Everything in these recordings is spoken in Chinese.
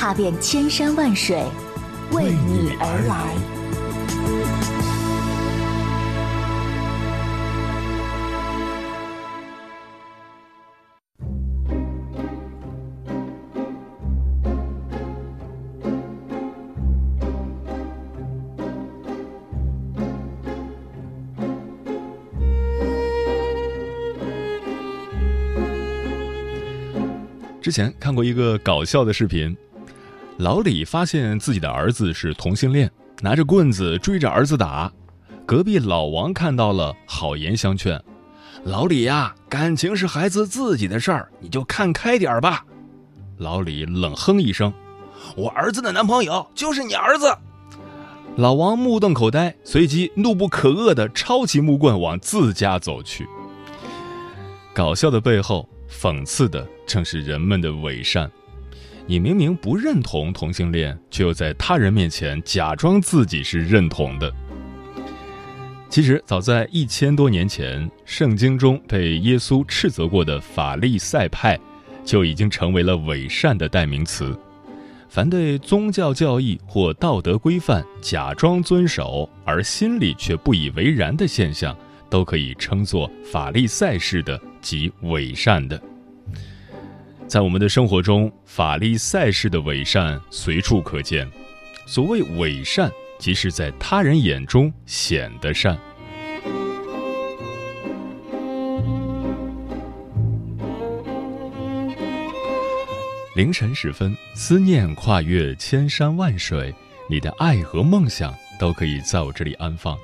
踏遍千山万水，为你而来。之前看过一个搞笑的视频，老李发现自己的儿子是同性恋，拿着棍子追着儿子打。隔壁老王看到了，好言相劝：“老李呀，感情是孩子自己的事儿，你就看开点儿吧。”老李冷哼一声：“我儿子的男朋友就是你儿子。”老王目瞪口呆，随即怒不可遏地抄起木棍往自家走去。搞笑的背后。讽刺的正是人们的伪善。你明明不认同同性恋，却又在他人面前假装自己是认同的。其实，早在一千多年前，圣经中被耶稣斥责过的法利赛派，就已经成为了伪善的代名词。凡对宗教教义或道德规范假装遵守，而心里却不以为然的现象。都可以称作法利赛式的及伪善的。在我们的生活中，法利赛式的伪善随处可见。所谓伪善，即是在他人眼中显得善。凌晨时分，思念跨越千山万水，你的爱和梦想都可以在我这里安放。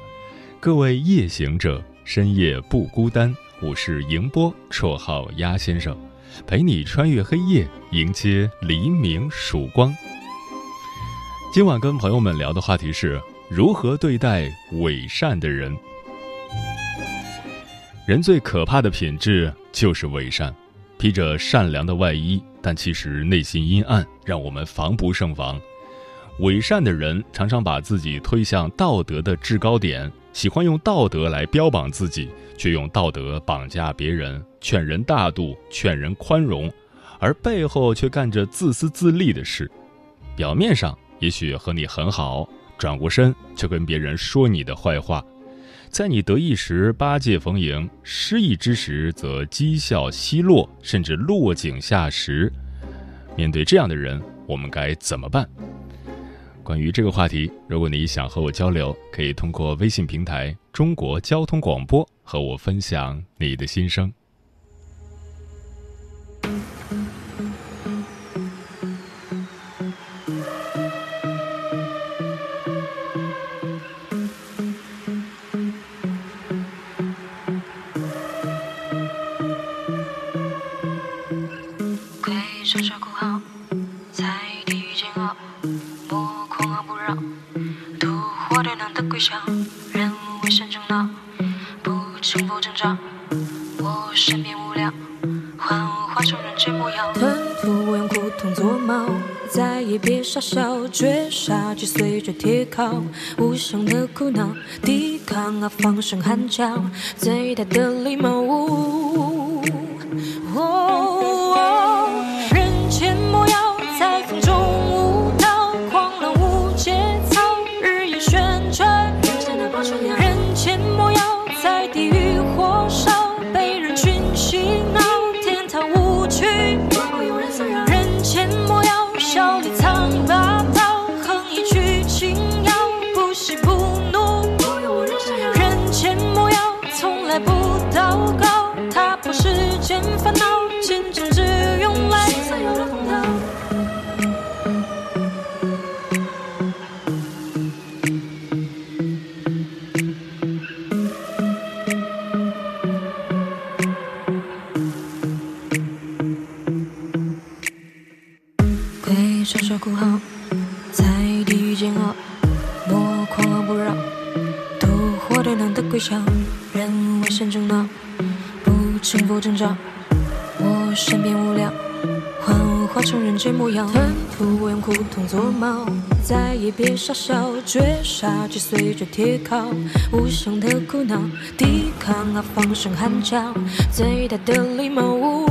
各位夜行者。深夜不孤单，我是迎波，绰号鸭先生，陪你穿越黑夜，迎接黎明曙光。今晚跟朋友们聊的话题是如何对待伪善的人。人最可怕的品质就是伪善，披着善良的外衣，但其实内心阴暗，让我们防不胜防。伪善的人常常把自己推向道德的制高点。喜欢用道德来标榜自己，却用道德绑架别人，劝人大度，劝人宽容，而背后却干着自私自利的事。表面上也许和你很好，转过身就跟别人说你的坏话，在你得意时八戒逢迎，失意之时则讥笑奚落，甚至落井下石。面对这样的人，我们该怎么办？关于这个话题，如果你想和我交流，可以通过微信平台“中国交通广播”和我分享你的心声。归乡，人微山中闹，不轻不挣扎。我身边无聊，幻化成人间模样。吞吐我用枯藤做矛，再也别傻笑，绝杀击随着铁铐，无声的苦恼，抵抗啊放声喊叫，最大的礼貌。人为善争闹，不成佛挣扎，我身边无聊。幻化成人间模样，吞吐我用苦痛做猫，再也别傻笑，绝杀击随着铁铐，无声的苦恼，抵抗啊放声喊叫，最大的礼貌。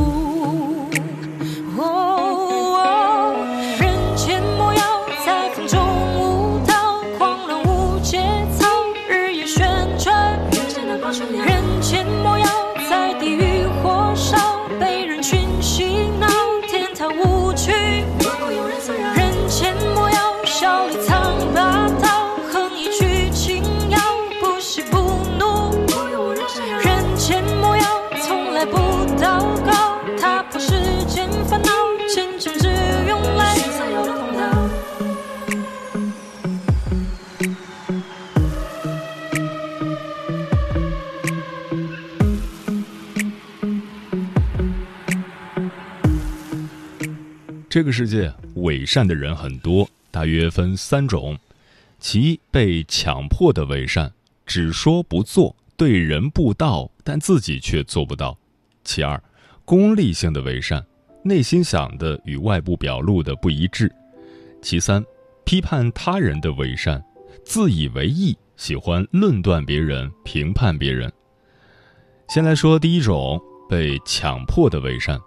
这个世界伪善的人很多，大约分三种：其一，被强迫的伪善，只说不做，对人不道，但自己却做不到；其二，功利性的伪善，内心想的与外部表露的不一致；其三，批判他人的伪善，自以为意，喜欢论断别人、评判别人。先来说第一种，被强迫的伪善。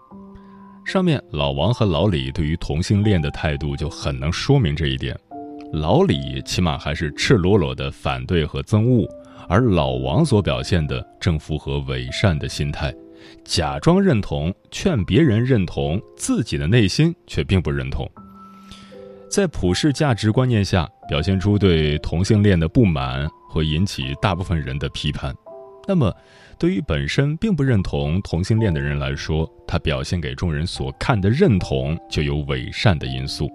上面老王和老李对于同性恋的态度就很能说明这一点。老李起码还是赤裸裸的反对和憎恶，而老王所表现的正符合伪善的心态，假装认同，劝别人认同，自己的内心却并不认同。在普世价值观念下，表现出对同性恋的不满，会引起大部分人的批判。那么，对于本身并不认同同性恋的人来说，他表现给众人所看的认同就有伪善的因素。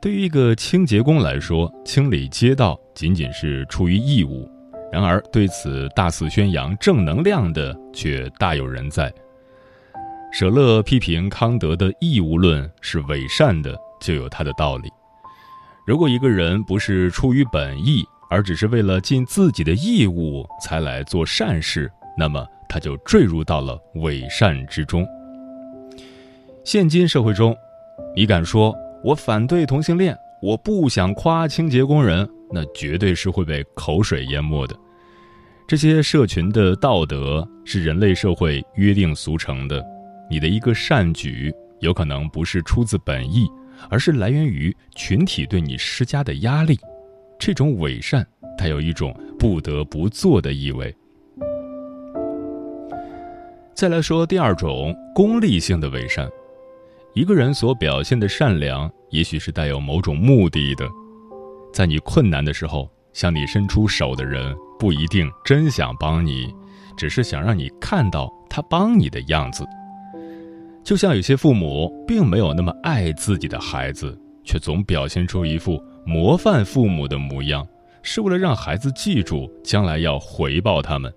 对于一个清洁工来说，清理街道仅仅是出于义务；然而，对此大肆宣扬正能量的却大有人在。舍勒批评康德的义务论是伪善的，就有他的道理。如果一个人不是出于本意，而只是为了尽自己的义务才来做善事，那么他就坠入到了伪善之中。现今社会中，你敢说我反对同性恋，我不想夸清洁工人，那绝对是会被口水淹没的。这些社群的道德是人类社会约定俗成的，你的一个善举有可能不是出自本意，而是来源于群体对你施加的压力。这种伪善它有一种不得不做的意味。再来说第二种功利性的伪善，一个人所表现的善良，也许是带有某种目的的。在你困难的时候，向你伸出手的人不一定真想帮你，只是想让你看到他帮你的样子。就像有些父母并没有那么爱自己的孩子，却总表现出一副。模范父母的模样，是为了让孩子记住将来要回报他们。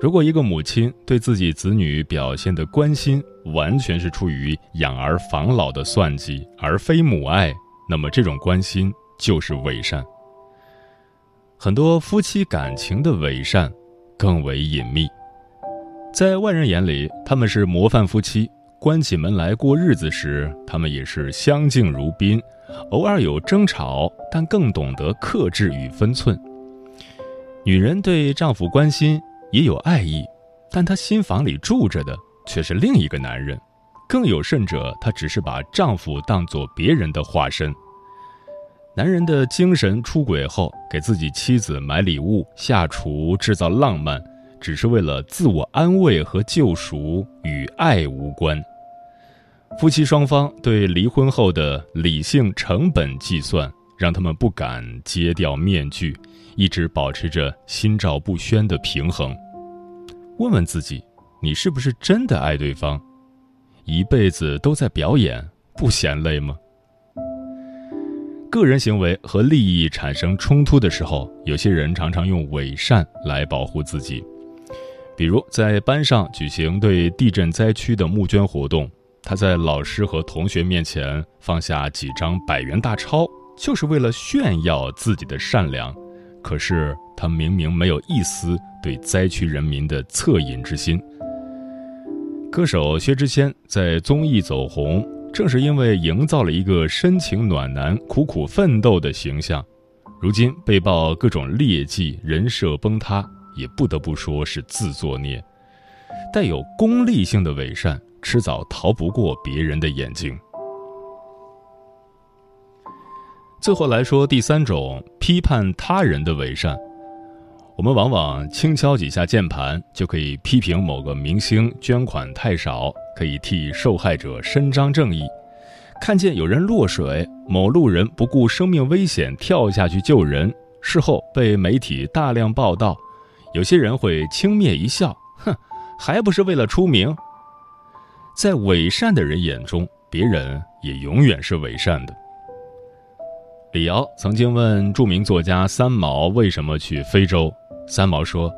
如果一个母亲对自己子女表现的关心，完全是出于养儿防老的算计，而非母爱，那么这种关心就是伪善。很多夫妻感情的伪善更为隐秘，在外人眼里，他们是模范夫妻。关起门来过日子时，他们也是相敬如宾，偶尔有争吵，但更懂得克制与分寸。女人对丈夫关心也有爱意，但她心房里住着的却是另一个男人。更有甚者，她只是把丈夫当作别人的化身。男人的精神出轨后，给自己妻子买礼物、下厨、制造浪漫。只是为了自我安慰和救赎，与爱无关。夫妻双方对离婚后的理性成本计算，让他们不敢揭掉面具，一直保持着心照不宣的平衡。问问自己，你是不是真的爱对方？一辈子都在表演，不嫌累吗？个人行为和利益产生冲突的时候，有些人常常用伪善来保护自己。比如在班上举行对地震灾区的募捐活动，他在老师和同学面前放下几张百元大钞，就是为了炫耀自己的善良。可是他明明没有一丝对灾区人民的恻隐之心。歌手薛之谦在综艺走红，正是因为营造了一个深情暖男、苦苦奋斗的形象。如今被曝各种劣迹，人设崩塌，也不得不说是自作孽。带有功利性的伪善，迟早逃不过别人的眼睛。最后来说，第三种批判他人的伪善，我们往往轻敲几下键盘，就可以批评某个明星捐款太少，可以替受害者伸张正义。看见有人落水，某路人不顾生命危险跳下去救人，事后被媒体大量报道，有些人会轻蔑一笑，哼，还不是为了出名。在伪善的人眼中，别人也永远是伪善的。李瑶曾经问著名作家三毛为什么去非洲，三毛说：“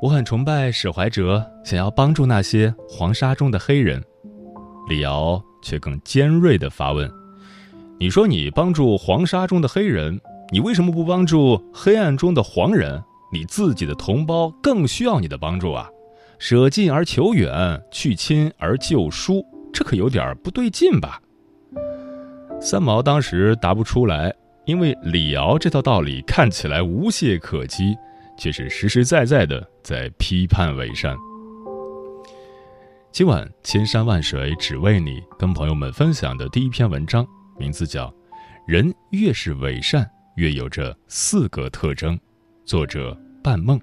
我很崇拜史怀哲，想要帮助那些黄沙中的黑人。”李瑶。却更尖锐地发问：“你说你帮助黄沙中的黑人，你为什么不帮助黑暗中的黄人？你自己的同胞更需要你的帮助啊！舍近而求远，去亲而救疏，这可有点不对劲吧？”三毛当时答不出来，因为李敖这套道理看起来无懈可击，却是实实在在的在批判伪善。今晚千山万水只为你，跟朋友们分享的第一篇文章，名字叫《人越是伪善，越有着四个特征》，作者半梦。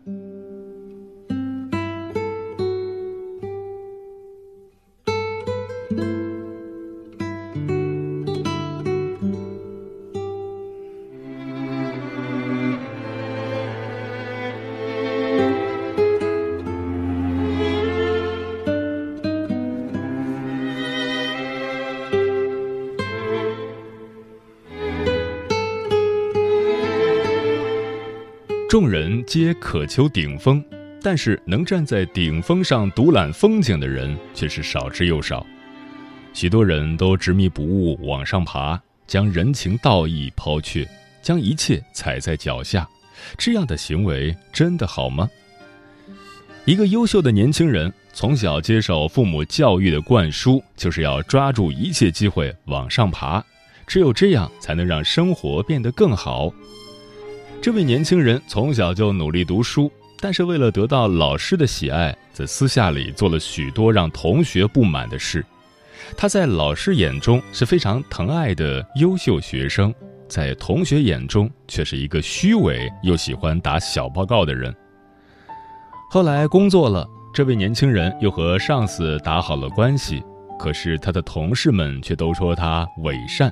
众人皆渴求顶峰，但是能站在顶峰上独揽风景的人却是少之又少。许多人都执迷不悟往上爬，将人情道义抛却，将一切踩在脚下。这样的行为真的好吗？一个优秀的年轻人从小接受父母教育的灌输，就是要抓住一切机会往上爬，只有这样才能让生活变得更好。这位年轻人从小就努力读书，但是为了得到老师的喜爱，在私下里做了许多让同学不满的事。他在老师眼中是非常疼爱的优秀学生，在同学眼中却是一个虚伪又喜欢打小报告的人。后来工作了，这位年轻人又和上司打好了关系，可是他的同事们却都说他伪善，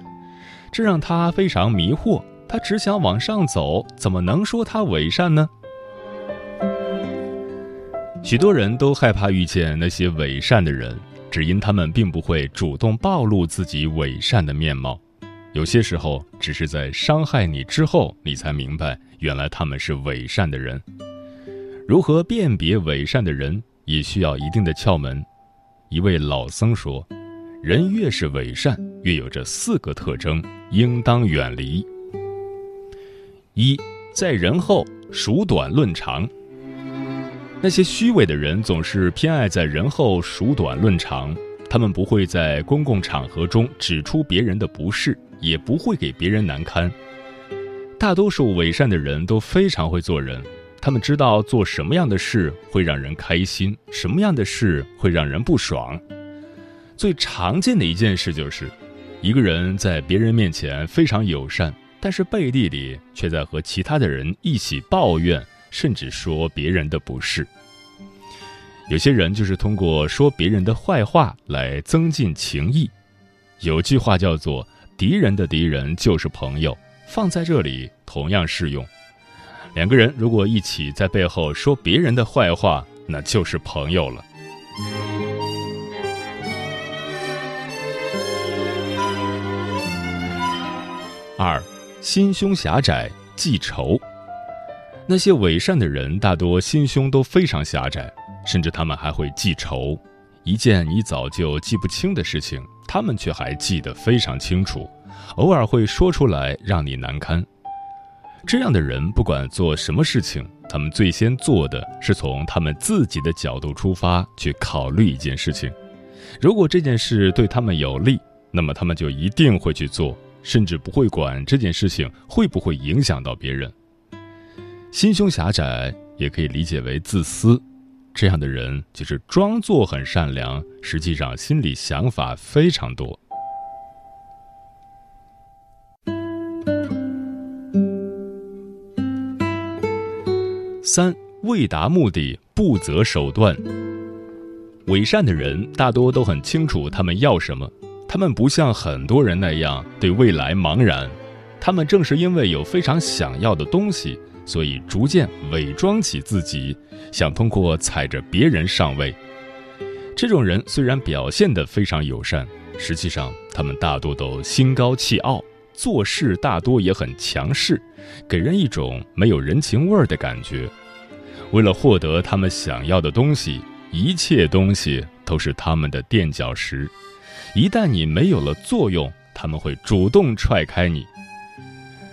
这让他非常迷惑。他只想往上走，怎么能说他伪善呢？许多人都害怕遇见那些伪善的人，只因他们并不会主动暴露自己伪善的面貌。有些时候，只是在伤害你之后，你才明白原来他们是伪善的人。如何辨别伪善的人，也需要一定的窍门。一位老僧说：“人越是伪善，越有这四个特征，应当远离。”一在人后数短论长。那些虚伪的人总是偏爱在人后数短论长，他们不会在公共场合中指出别人的不是，也不会给别人难堪。大多数伪善的人都非常会做人，他们知道做什么样的事会让人开心，什么样的事会让人不爽。最常见的一件事就是，一个人在别人面前非常友善。但是背地里却在和其他的人一起抱怨，甚至说别人的不是。有些人就是通过说别人的坏话来增进情谊。有句话叫做“敌人的敌人就是朋友”，放在这里同样适用。两个人如果一起在背后说别人的坏话，那就是朋友了。二。心胸狭窄，记仇。那些伪善的人大多心胸都非常狭窄，甚至他们还会记仇。一件你早就记不清的事情，他们却还记得非常清楚，偶尔会说出来让你难堪。这样的人，不管做什么事情，他们最先做的是从他们自己的角度出发去考虑一件事情。如果这件事对他们有利，那么他们就一定会去做，甚至不会管这件事情会不会影响到别人。心胸狭窄也可以理解为自私，这样的人就是装作很善良，实际上心里想法非常多。三为达目的不择手段。伪善的人大多都很清楚他们要什么，他们不像很多人那样对未来茫然，他们正是因为有非常想要的东西，所以逐渐伪装起自己，想通过踩着别人上位。这种人虽然表现得非常友善，实际上他们大多都心高气傲，做事大多也很强势，给人一种没有人情味儿的感觉。为了获得他们想要的东西。一切东西都是他们的垫脚石，一旦你没有了作用，他们会主动踹开你。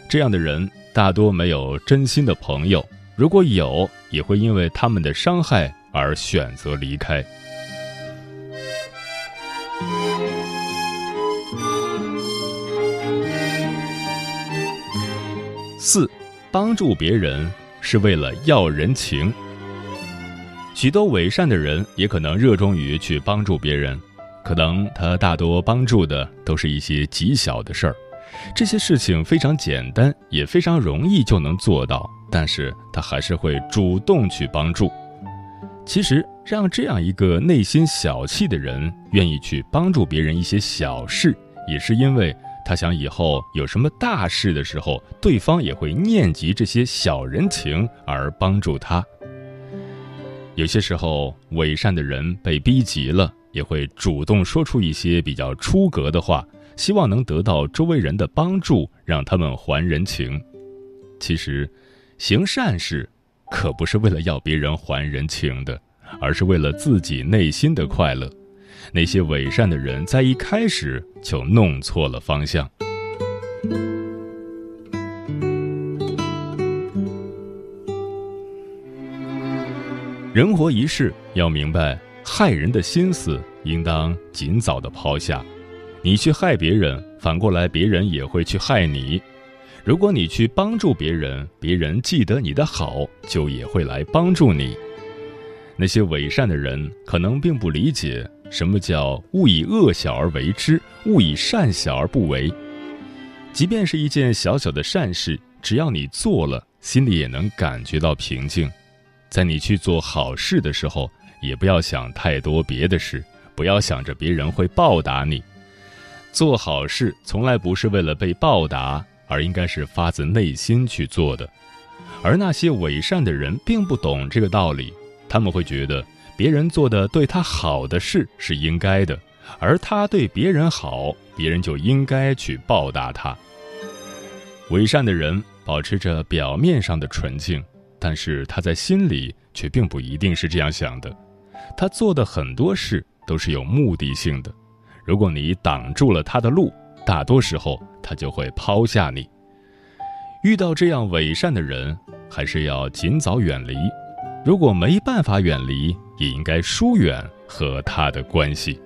这样的人大多没有真心的朋友，如果有，也会因为他们的伤害而选择离开。四，帮助别人是为了要人情。许多伪善的人也可能热衷于去帮助别人，可能他大多帮助的都是一些极小的事儿，这些事情非常简单，也非常容易就能做到，但是他还是会主动去帮助。其实，让这样一个内心小气的人愿意去帮助别人一些小事，也是因为他想以后有什么大事的时候，对方也会念及这些小人情而帮助他。有些时候，伪善的人被逼急了，也会主动说出一些比较出格的话，希望能得到周围人的帮助，让他们还人情。其实，行善事可不是为了要别人还人情的，而是为了自己内心的快乐。那些伪善的人在一开始就弄错了方向。人活一世，要明白害人的心思应当尽早的抛下。你去害别人，反过来别人也会去害你。如果你去帮助别人，别人记得你的好，就也会来帮助你。那些伪善的人可能并不理解什么叫“勿以恶小而为之，勿以善小而不为”。即便是一件小小的善事，只要你做了，心里也能感觉到平静。在你去做好事的时候，也不要想太多别的事，不要想着别人会报答你。做好事从来不是为了被报答，而应该是发自内心去做的。而那些伪善的人并不懂这个道理，他们会觉得别人做的对他好的事是应该的，而他对别人好，别人就应该去报答他。伪善的人保持着表面上的纯净。但是他在心里却并不一定是这样想的，他做的很多事都是有目的性的。如果你挡住了他的路，大多时候他就会抛下你。遇到这样伪善的人，还是要尽早远离。如果没办法远离，也应该疏远和他的关系。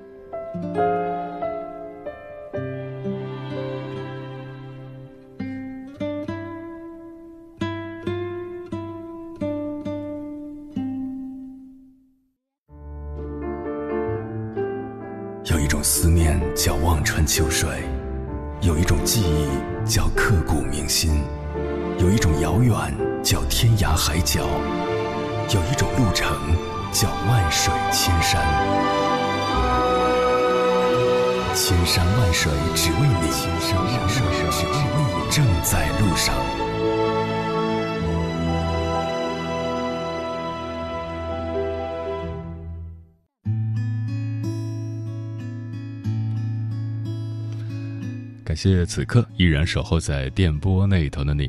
感谢此刻依然守候在电波那头的你，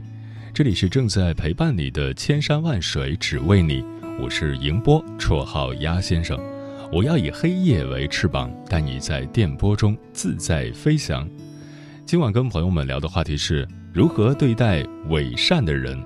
这里是正在陪伴你的千山万水只为你，我是迎波，绰号鸭先生，我要以黑夜为翅膀，带你在电波中自在飞翔。今晚跟朋友们聊的话题是如何对待伪善的人。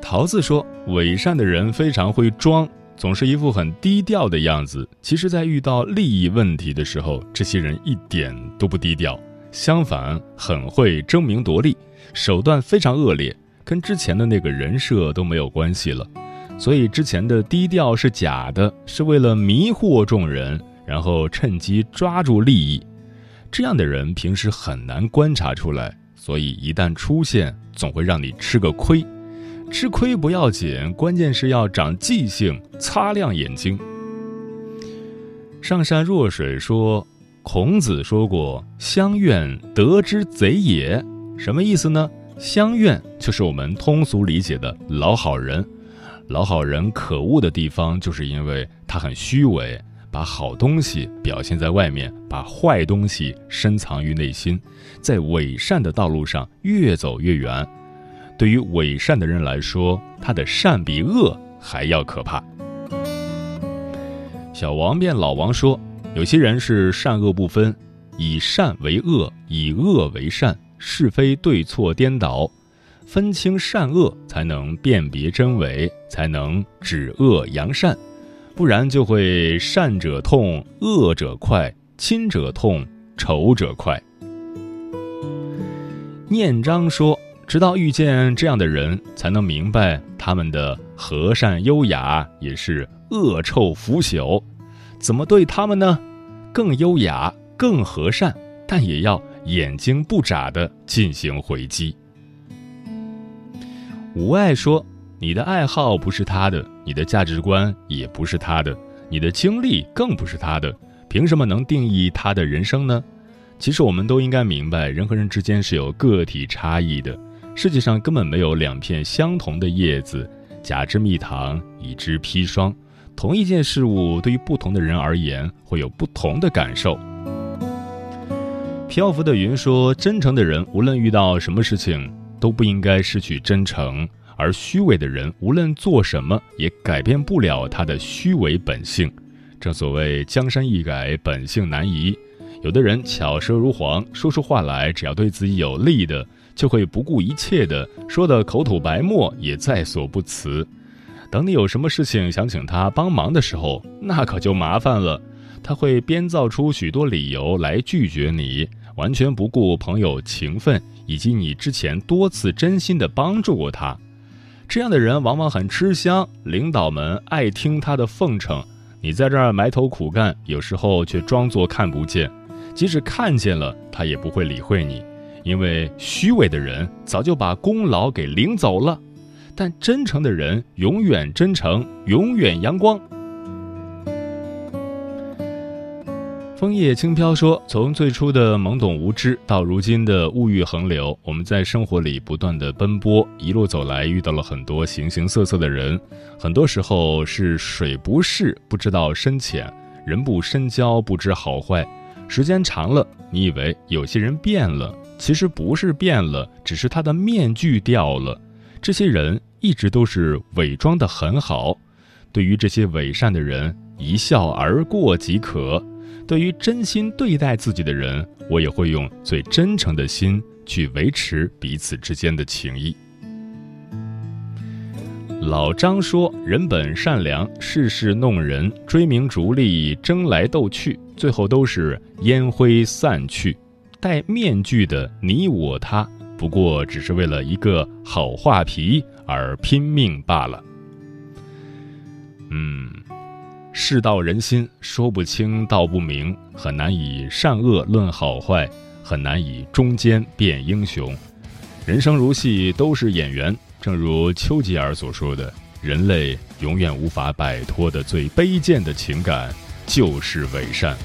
桃子说，伪善的人非常会装，总是一副很低调的样子。其实，在遇到利益问题的时候，这些人一点都不低调，相反，很会争名夺利，手段非常恶劣，跟之前的那个人设都没有关系了。所以之前的低调是假的，是为了迷惑众人，然后趁机抓住利益。这样的人平时很难观察出来，所以一旦出现，总会让你吃个亏。吃亏不要紧，关键是要长记性，擦亮眼睛。上善若水说，孔子说过：“乡愿，得之贼也。”什么意思呢？乡愿就是我们通俗理解的老好人。老好人可恶的地方，就是因为他很虚伪，把好东西表现在外面，把坏东西深藏于内心，在伪善的道路上越走越远。对于伪善的人来说，他的善比恶还要可怕。小王变老王说，有些人是善恶不分，以善为恶，以恶为善，是非对错颠倒。分清善恶，才能辨别真伪，才能止恶扬善，不然就会善者痛，恶者快，亲者痛，仇者快。念章说：“直到遇见这样的人，才能明白他们的和善优雅也是恶臭腐朽。怎么对他们呢？更优雅，更和善，但也要眼睛不眨的进行回击。”无爱说：“你的爱好不是他的，你的价值观也不是他的，你的经历更不是他的，凭什么能定义他的人生呢？”其实我们都应该明白，人和人之间是有个体差异的。世界上根本没有两片相同的叶子，假之蜜糖，乙之砒霜。同一件事物对于不同的人而言，会有不同的感受。漂浮的云说：“真诚的人，无论遇到什么事情。”都不应该失去真诚，而虚伪的人无论做什么也改变不了他的虚伪本性。正所谓江山易改，本性难移。有的人巧舌如簧，说出话来只要对自己有利的，就会不顾一切的说的口吐白沫，也在所不辞。等你有什么事情想请他帮忙的时候，那可就麻烦了。他会编造出许多理由来拒绝你，完全不顾朋友情分。以及你之前多次真心的帮助过他，这样的人往往很吃香，领导们爱听他的奉承。你在这儿埋头苦干，有时候却装作看不见，即使看见了，他也不会理会你，因为虚伪的人早就把功劳给领走了，但真诚的人永远真诚，永远阳光。枫叶轻飘说：“从最初的懵懂无知，到如今的物欲横流，我们在生活里不断的奔波，一路走来，遇到了很多形形色色的人。很多时候是水不试不知道深浅，人不深交不知好坏。时间长了，你以为有些人变了，其实不是变了，只是他的面具掉了。这些人一直都是伪装的很好。对于这些伪善的人，一笑而过即可。”对于真心对待自己的人，我也会用最真诚的心去维持彼此之间的情谊。老张说：“人本善良，事事弄人，追名逐利，争来斗去，最后都是烟灰散去。戴面具的你我他，不过只是为了一个好画皮而拼命罢了。”嗯。世道人心，说不清道不明，很难以善恶论好坏，很难以中间辨英雄。人生如戏，都是演员。正如丘吉尔所说的：“人类永远无法摆脱的最卑贱的情感，就是伪善。”